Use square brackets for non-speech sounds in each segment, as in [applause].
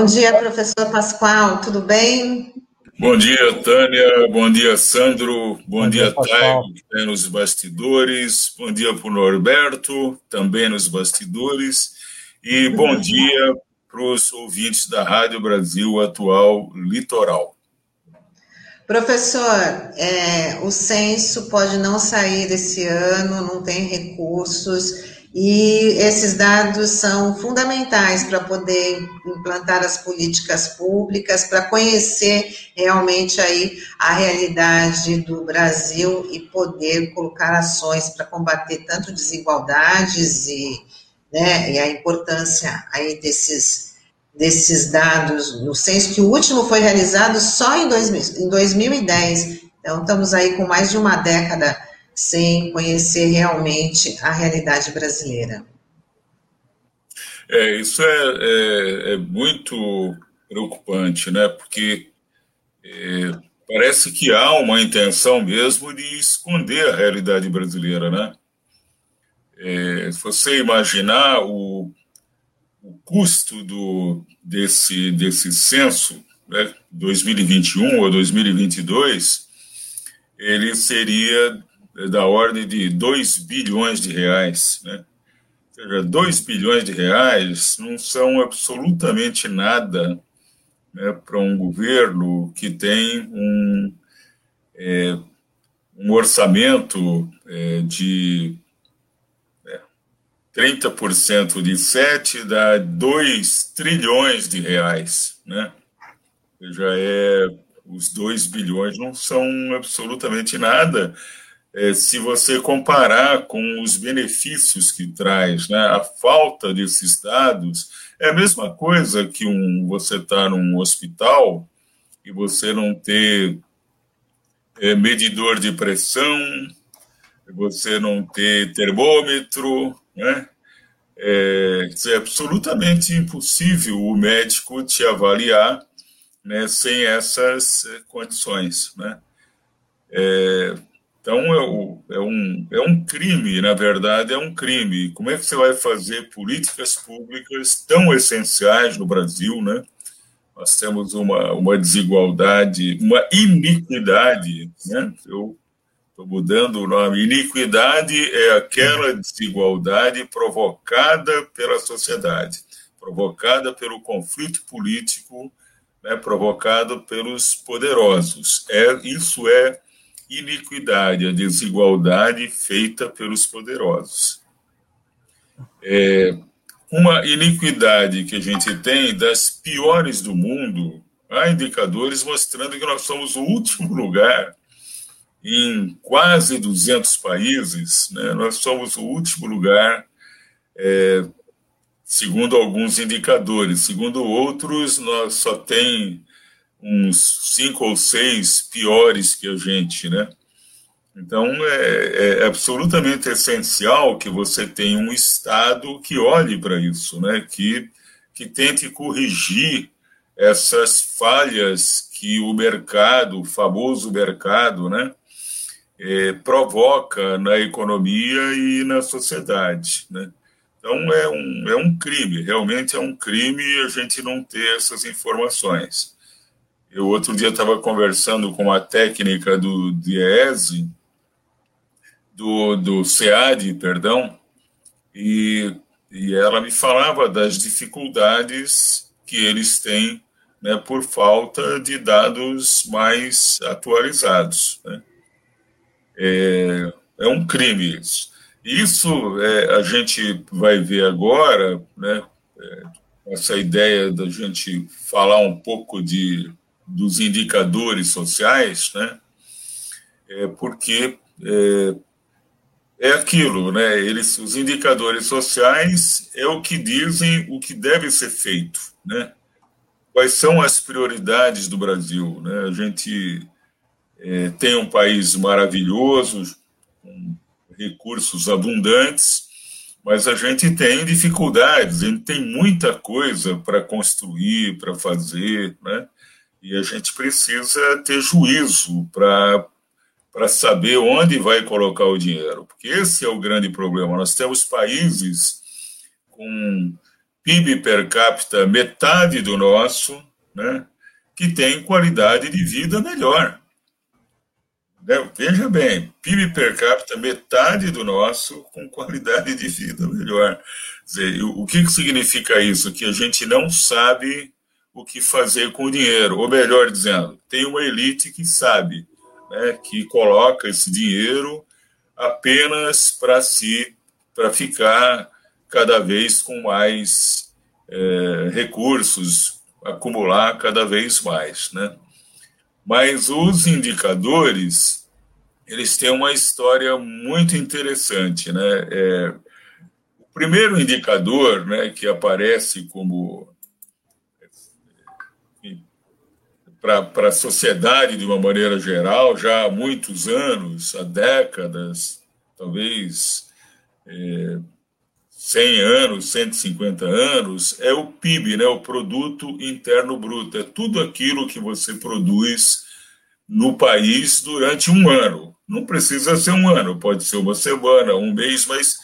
Bom dia, professor Pascoal, tudo bem? Bom dia, Tânia. Bom dia, Sandro. Bom, Bom dia, Thay, que está nos bastidores. Bom dia para o Norberto, também nos bastidores. E bom dia para os ouvintes da Rádio Brasil Atual Litoral. Professor, é, o censo pode não sair esse ano, não tem recursos. E esses dados são fundamentais para poder implantar as políticas públicas, para conhecer realmente aí a realidade do Brasil e poder colocar ações para combater tanto desigualdades e, né, e a importância aí desses, desses dados no censo, que o último foi realizado só em, dois, em 2010. Então, estamos aí com mais de uma década sem conhecer realmente a realidade brasileira. É, isso é, é, é muito preocupante, né? Porque é, parece que há uma intenção mesmo de esconder a realidade brasileira, né? É, se você imaginar o, o custo do, desse, desse censo, né, 2021 ou 2022, ele seria da ordem de 2 bilhões de reais. Né? Ou seja, 2 bilhões de reais não são absolutamente nada né, para um governo que tem um, é, um orçamento é, de é, 30% de 7 dá 2 trilhões de reais. Né? Já é, os 2 bilhões não são absolutamente nada é, se você comparar com os benefícios que traz, né, a falta desses dados é a mesma coisa que um, você estar tá num hospital e você não ter é, medidor de pressão, você não ter termômetro, né? É, é absolutamente impossível o médico te avaliar né, sem essas é, condições, né? É, então, é, é, um, é um crime, na verdade, é um crime. Como é que você vai fazer políticas públicas tão essenciais no Brasil, né? Nós temos uma, uma desigualdade, uma iniquidade, né? Eu estou mudando o nome. Iniquidade é aquela desigualdade provocada pela sociedade, provocada pelo conflito político, né? provocado pelos poderosos. É, isso é iniquidade, a desigualdade feita pelos poderosos. É uma iniquidade que a gente tem das piores do mundo. Há indicadores mostrando que nós somos o último [laughs] lugar em quase 200 países, né? nós somos o último lugar, é, segundo alguns indicadores. Segundo outros, nós só tem uns cinco ou seis piores que a gente, né? Então, é, é, absolutamente essencial que você tenha um Estado que olhe para isso, né? que, que tente corrigir essas falhas que o mercado, o famoso mercado, né? É, provoca na economia e na sociedade. Né? Então, é um, é um crime, realmente é um crime a gente não ter essas informações. Eu outro dia estava conversando com uma técnica do DIESE, do, do SEAD, perdão, e, e ela me falava das dificuldades que eles têm né, por falta de dados mais atualizados. Né? É, é um crime isso. Isso é, a gente vai ver agora, né, é, essa ideia da gente falar um pouco de dos indicadores sociais, né? É porque é, é aquilo, né? Eles, os indicadores sociais é o que dizem o que deve ser feito, né? Quais são as prioridades do Brasil, né? A gente é, tem um país maravilhoso, com recursos abundantes, mas a gente tem dificuldades, a gente tem muita coisa para construir, para fazer, né? E a gente precisa ter juízo para saber onde vai colocar o dinheiro, porque esse é o grande problema. Nós temos países com PIB per capita metade do nosso, né, que tem qualidade de vida melhor. Né? Veja bem, PIB per capita metade do nosso com qualidade de vida melhor. Dizer, o que, que significa isso? Que a gente não sabe o que fazer com o dinheiro, ou melhor dizendo, tem uma elite que sabe, né, que coloca esse dinheiro apenas para si, para ficar cada vez com mais é, recursos, acumular cada vez mais, né? Mas os indicadores, eles têm uma história muito interessante, né? É, o primeiro indicador, né, que aparece como para a sociedade de uma maneira geral, já há muitos anos, há décadas, talvez é, 100 anos, 150 anos, é o PIB, né, o Produto Interno Bruto. É tudo aquilo que você produz no país durante um ano. Não precisa ser um ano, pode ser uma semana, um mês, mas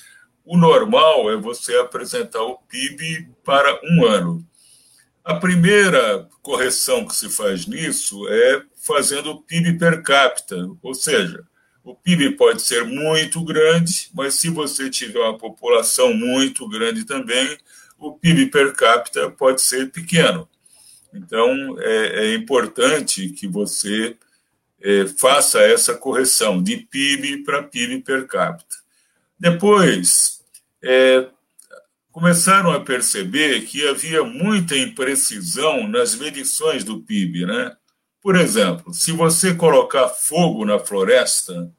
o normal é você apresentar o PIB para um ano. A primeira correção que se faz nisso é fazendo o PIB per capita, ou seja, o PIB pode ser muito grande, mas se você tiver uma população muito grande também, o PIB per capita pode ser pequeno. Então, é, é importante que você é, faça essa correção de PIB para PIB per capita. Depois, é, começaram a perceber que havia muita imprecisão nas medições do PIB, né? Por exemplo, se você colocar fogo na floresta,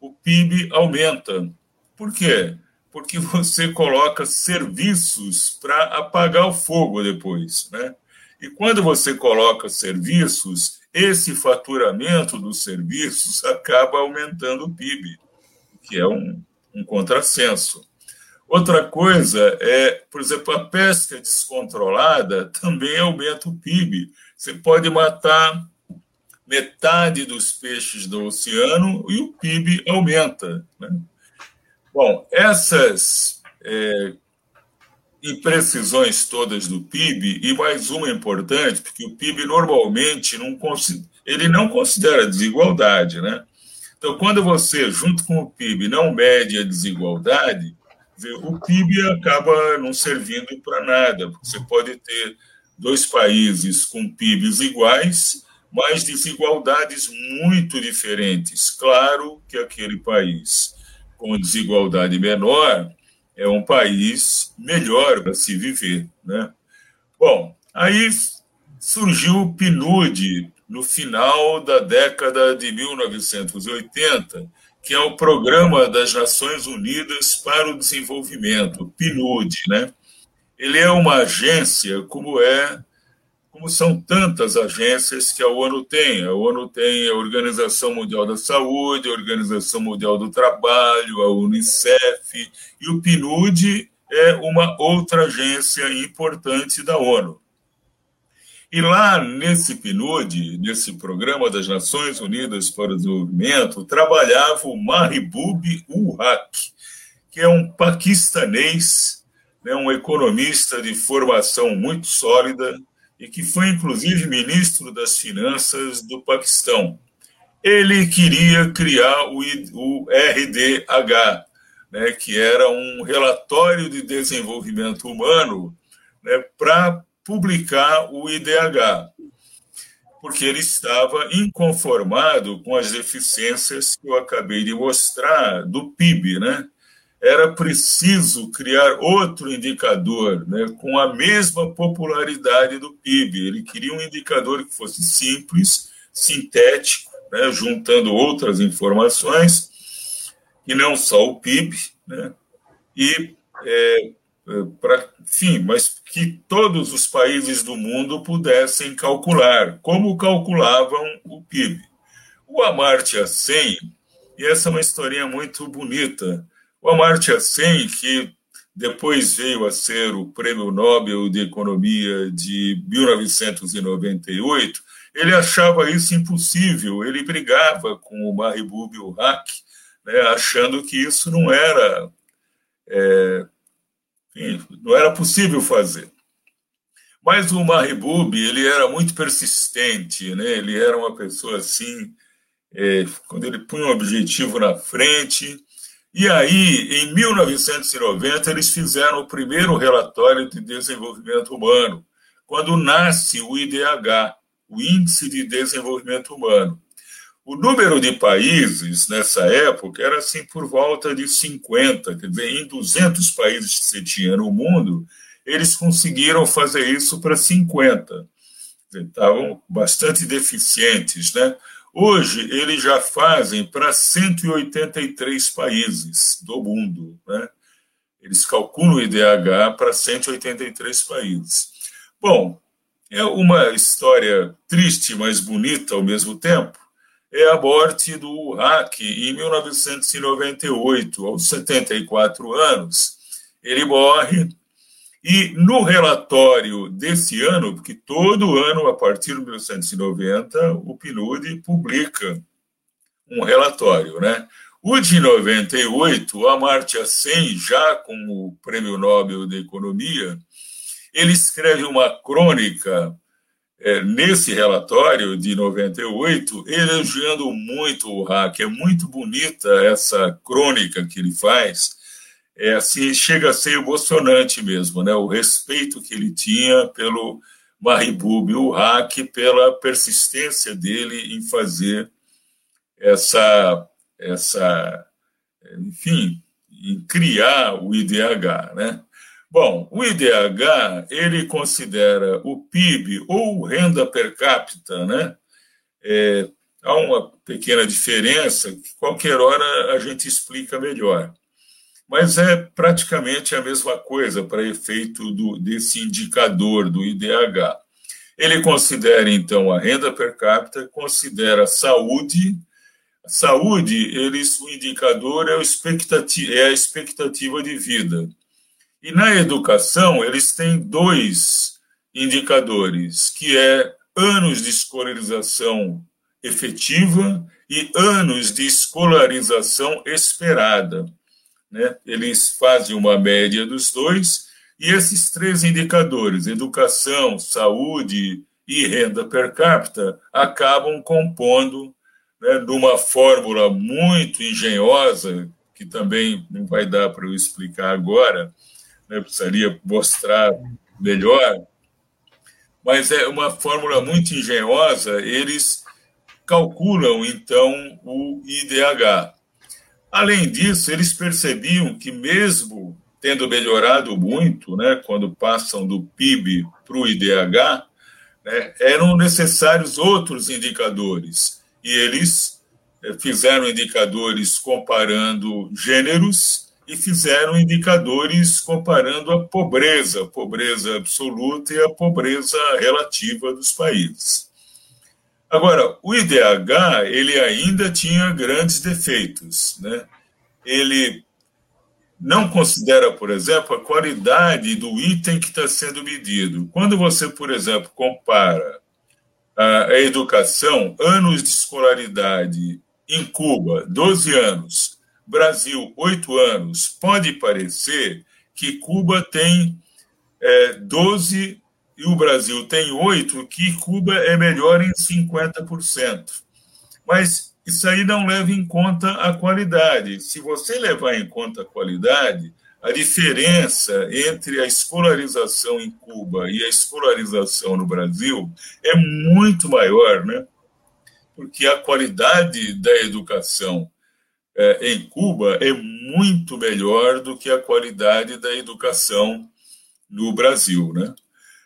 o PIB aumenta. Por quê? Porque [laughs] você coloca serviços para apagar o fogo depois, né? E quando você coloca serviços, esse faturamento dos serviços [laughs] acaba aumentando o PIB, que é um, um contrassenso. Outra coisa é, por exemplo, a pesca descontrolada também aumenta o PIB. Você pode matar metade dos peixes do oceano e o PIB aumenta. Né? Bom, essas é, imprecisões todas do PIB, e mais uma importante, porque o PIB normalmente não, ele não considera desigualdade. Né? Então, quando você, junto com o PIB, não mede a desigualdade, o PIB acaba não servindo para nada, porque você pode ter dois países com PIBs iguais, mas desigualdades muito diferentes. Claro que aquele país com desigualdade menor é um país melhor para se viver, né? Bom, aí surgiu o PNUD no final da década de 1980 que é o Programa das Nações Unidas para o Desenvolvimento, PNUD, né? Ele é uma agência como é como são tantas agências que a ONU tem. A ONU tem a Organização Mundial da Saúde, a Organização Mundial do Trabalho, a UNICEF, e o PNUD é uma outra agência importante da ONU. E lá nesse PNUD, nesse Programa das Nações Unidas para o Desenvolvimento, trabalhava o Mahbub ul Haq, que é um paquistanês, né, um economista de formação muito sólida e que foi inclusive ministro das Finanças do Paquistão. Ele queria criar o, o RDH, né, que era um relatório de desenvolvimento humano né, para publicar o IDH, porque ele estava inconformado com as deficiências que eu acabei de mostrar do PIB, né? Era preciso criar outro indicador, né, com a mesma popularidade do PIB. Ele queria um indicador que fosse simples, sintético, né, juntando outras informações, e não só o PIB, né, e é, é, para, enfim, mas que todos os países do mundo pudessem calcular como calculavam o PIB. O Amartya Sen, e essa é uma historinha muito bonita, o Amartya Sen, que depois veio a ser o Prêmio Nobel de Economia de 1998, ele achava isso impossível, ele brigava com o Mahbub Haq, né, achando que isso não era é, não era possível fazer. Mas o Mahbub, ele era muito persistente, né? ele era uma pessoa assim, é, quando ele punha um objetivo na frente. E aí, em 1990, eles fizeram o primeiro relatório de desenvolvimento humano, quando nasce o IDH, o Índice de Desenvolvimento Humano. O número de países nessa época era assim por volta de 50, quer dizer, em 200 países que se tinha no mundo, eles conseguiram fazer isso para 50. Estavam bastante deficientes, né? Hoje, eles já fazem para 183 países do mundo, né? Eles calculam o IDH para 183 países. Bom, é uma história triste, mas bonita ao mesmo tempo. É a morte do Hack em 1998, aos 74 anos. Ele morre e no relatório desse ano, porque todo ano, a partir de 1990, o PNUD publica um relatório, né? O de 98, o Amartya Sen, já com o Prêmio Nobel de Economia, ele escreve uma crônica é, nesse relatório de 98, elogiando muito o hack. É muito bonita essa crônica que ele faz. É assim, chega a ser emocionante mesmo, né? O respeito que ele tinha pelo Mahbub, o hack, pela persistência dele em fazer essa, essa, enfim, em criar o IDH, né? Bom, o IDH ele considera o PIB ou renda per capita, né? É, há uma pequena diferença que qualquer hora a gente explica melhor, mas é praticamente a mesma coisa para efeito do, desse indicador do IDH. Ele considera então a renda per capita, considera a saúde. A saúde, eles, o indicador é, é a expectativa de vida e na educação, eles têm dois indicadores, que é anos de escolarização efetiva e anos de escolarização esperada. Né? Eles fazem uma média dos dois, e esses três indicadores, educação, saúde e renda per capita, acabam compondo, né, numa fórmula muito engenhosa, que também não vai dar para eu explicar agora, né, precisaria mostrar melhor, mas é uma fórmula muito engenhosa, eles calculam então o IDH. Além disso, eles percebiam que mesmo tendo melhorado muito, né, quando passam do PIB para o IDH, né, eram necessários outros indicadores. E eles eh, fizeram indicadores comparando gêneros e fizeram indicadores comparando a pobreza, a pobreza absoluta e a pobreza relativa dos países. Agora, o IDH ele ainda tinha grandes defeitos, né? Ele não considera, por exemplo, a qualidade do item que está sendo medido. Quando você, por exemplo, compara a educação, anos de escolaridade em Cuba, 12 anos, Brasil, oito anos, pode parecer que Cuba tem é, 12 e o Brasil tem oito, que Cuba é melhor em 50%. Mas isso aí não leva em conta a qualidade. Se você levar em conta a qualidade, a diferença entre a escolarização em Cuba e a escolarização no Brasil é muito maior, né? Porque a qualidade da educação é, em Cuba é muito melhor do que a qualidade da educação no Brasil, né?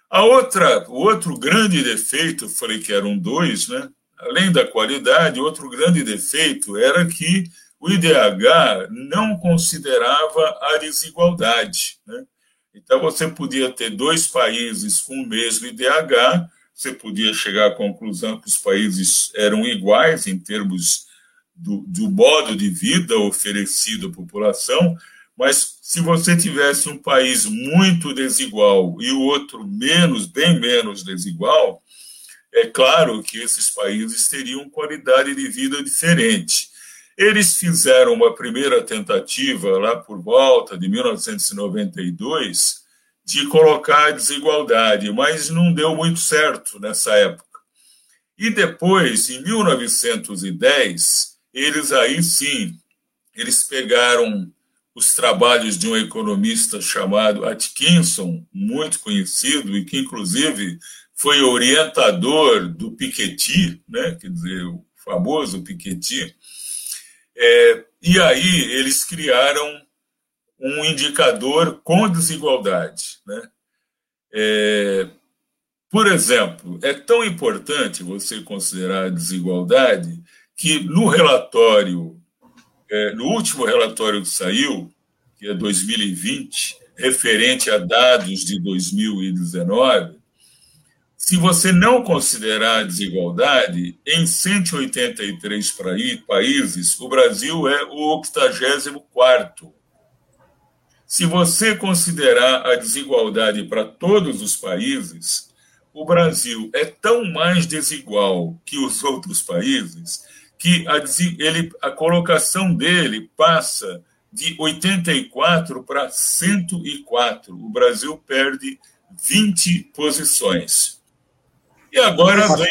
A outra, o outro grande defeito, falei que eram dois, né? Além da qualidade, outro grande defeito era que o IDH não considerava a desigualdade, né? Então você podia ter dois países com o mesmo IDH, você podia chegar à conclusão que os países eram iguais em termos do, do modo de vida oferecido à população, mas se você tivesse um país muito desigual e o outro menos, bem menos desigual, é claro que esses países teriam qualidade de vida diferente. Eles fizeram uma primeira tentativa lá por volta de 1992 de colocar a desigualdade, mas não deu muito certo nessa época. E depois, em 1910, eles aí sim, eles pegaram os trabalhos de um economista chamado Atkinson, muito conhecido e que inclusive foi orientador do Piketty, né, quer dizer, o famoso Piketty, é, e aí eles criaram um indicador com desigualdade. Né? É, por exemplo, é tão importante você considerar a desigualdade que no relatório, é, no último relatório que saiu, que é 2020, referente a dados de 2019, se você não considerar a desigualdade, em 183 países, o Brasil é o 84. Se você considerar a desigualdade para todos os países, o Brasil é tão mais desigual que os outros países que a, ele, a colocação dele passa de 84 para 104. O Brasil perde 20 posições. E agora vem.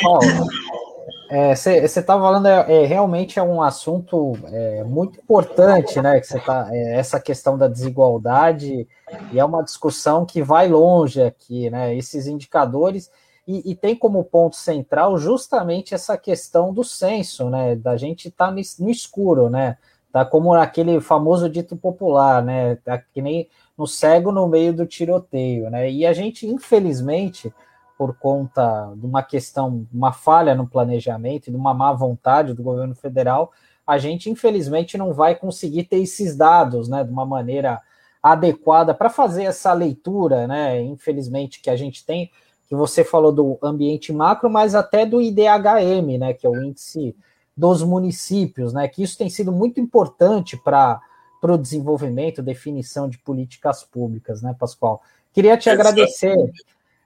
Você é, está falando, é, é, realmente é um assunto é, muito importante, né? Que você tá, é, essa questão da desigualdade, e é uma discussão que vai longe aqui, né? Esses indicadores, e, e tem como ponto central justamente essa questão do censo, né? Da gente estar tá no escuro, né? Tá como aquele famoso dito popular, né? Tá que nem no cego no meio do tiroteio, né? E a gente, infelizmente por conta de uma questão, uma falha no planejamento de uma má vontade do governo federal, a gente infelizmente não vai conseguir ter esses dados, né, de uma maneira adequada para fazer essa leitura, né, infelizmente que a gente tem, que você falou do ambiente macro, mas até do IDHM, né, que é o índice dos municípios, né, que isso tem sido muito importante para o desenvolvimento, definição de políticas públicas, né, Pascoal? Queria te agradecer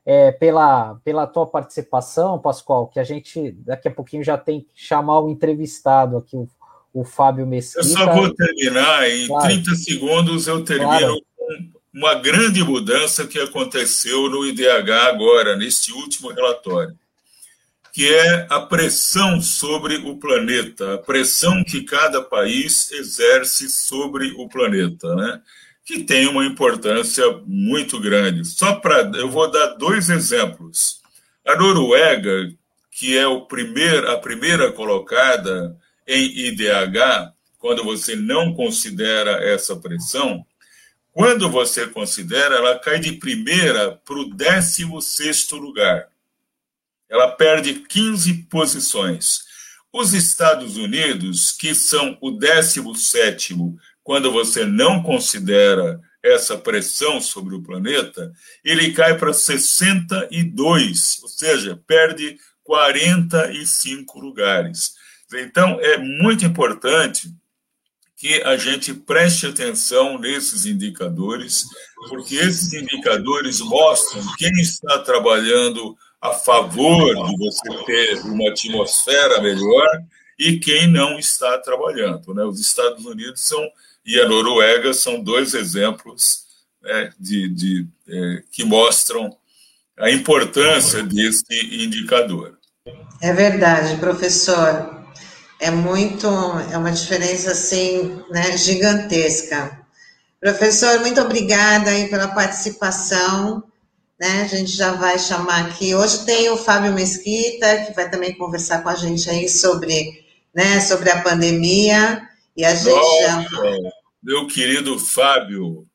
é, pela, pela tua participação, Pascoal, que a gente daqui a pouquinho já tem que chamar o entrevistado aqui, o, o Fábio Mesquita. Eu só vou terminar, em claro. 30 segundos eu termino claro. Uma grande mudança que aconteceu no IDH agora, neste último relatório, que é a pressão sobre o planeta, a pressão que cada país exerce sobre o planeta, né? que tem uma importância muito grande. Só para eu vou dar dois exemplos. A Noruega, que é o primeir, a primeira colocada em IDH, quando você não considera essa pressão, quando você considera, ela cai de primeira para o 16 lugar. Ela perde 15 posições. Os Estados Unidos, que são o 17 quando você não considera essa pressão sobre o planeta, ele cai para 62, ou seja, perde 45 lugares. Então, é muito importante que a gente preste atenção nesses indicadores, porque esses indicadores mostram quem está trabalhando a favor de você ter uma atmosfera melhor e quem não está trabalhando. Né? Os Estados Unidos são e a Noruega são dois exemplos né, de, de é, que mostram a importância desse indicador. É verdade, professor. É muito, é uma diferença assim, né, gigantesca. Professor, muito obrigada aí pela participação. Né, a gente já vai chamar aqui. Hoje tem o Fábio Mesquita, que vai também conversar com a gente aí sobre, né, sobre a pandemia. E a gente Nossa. Meu querido Fábio,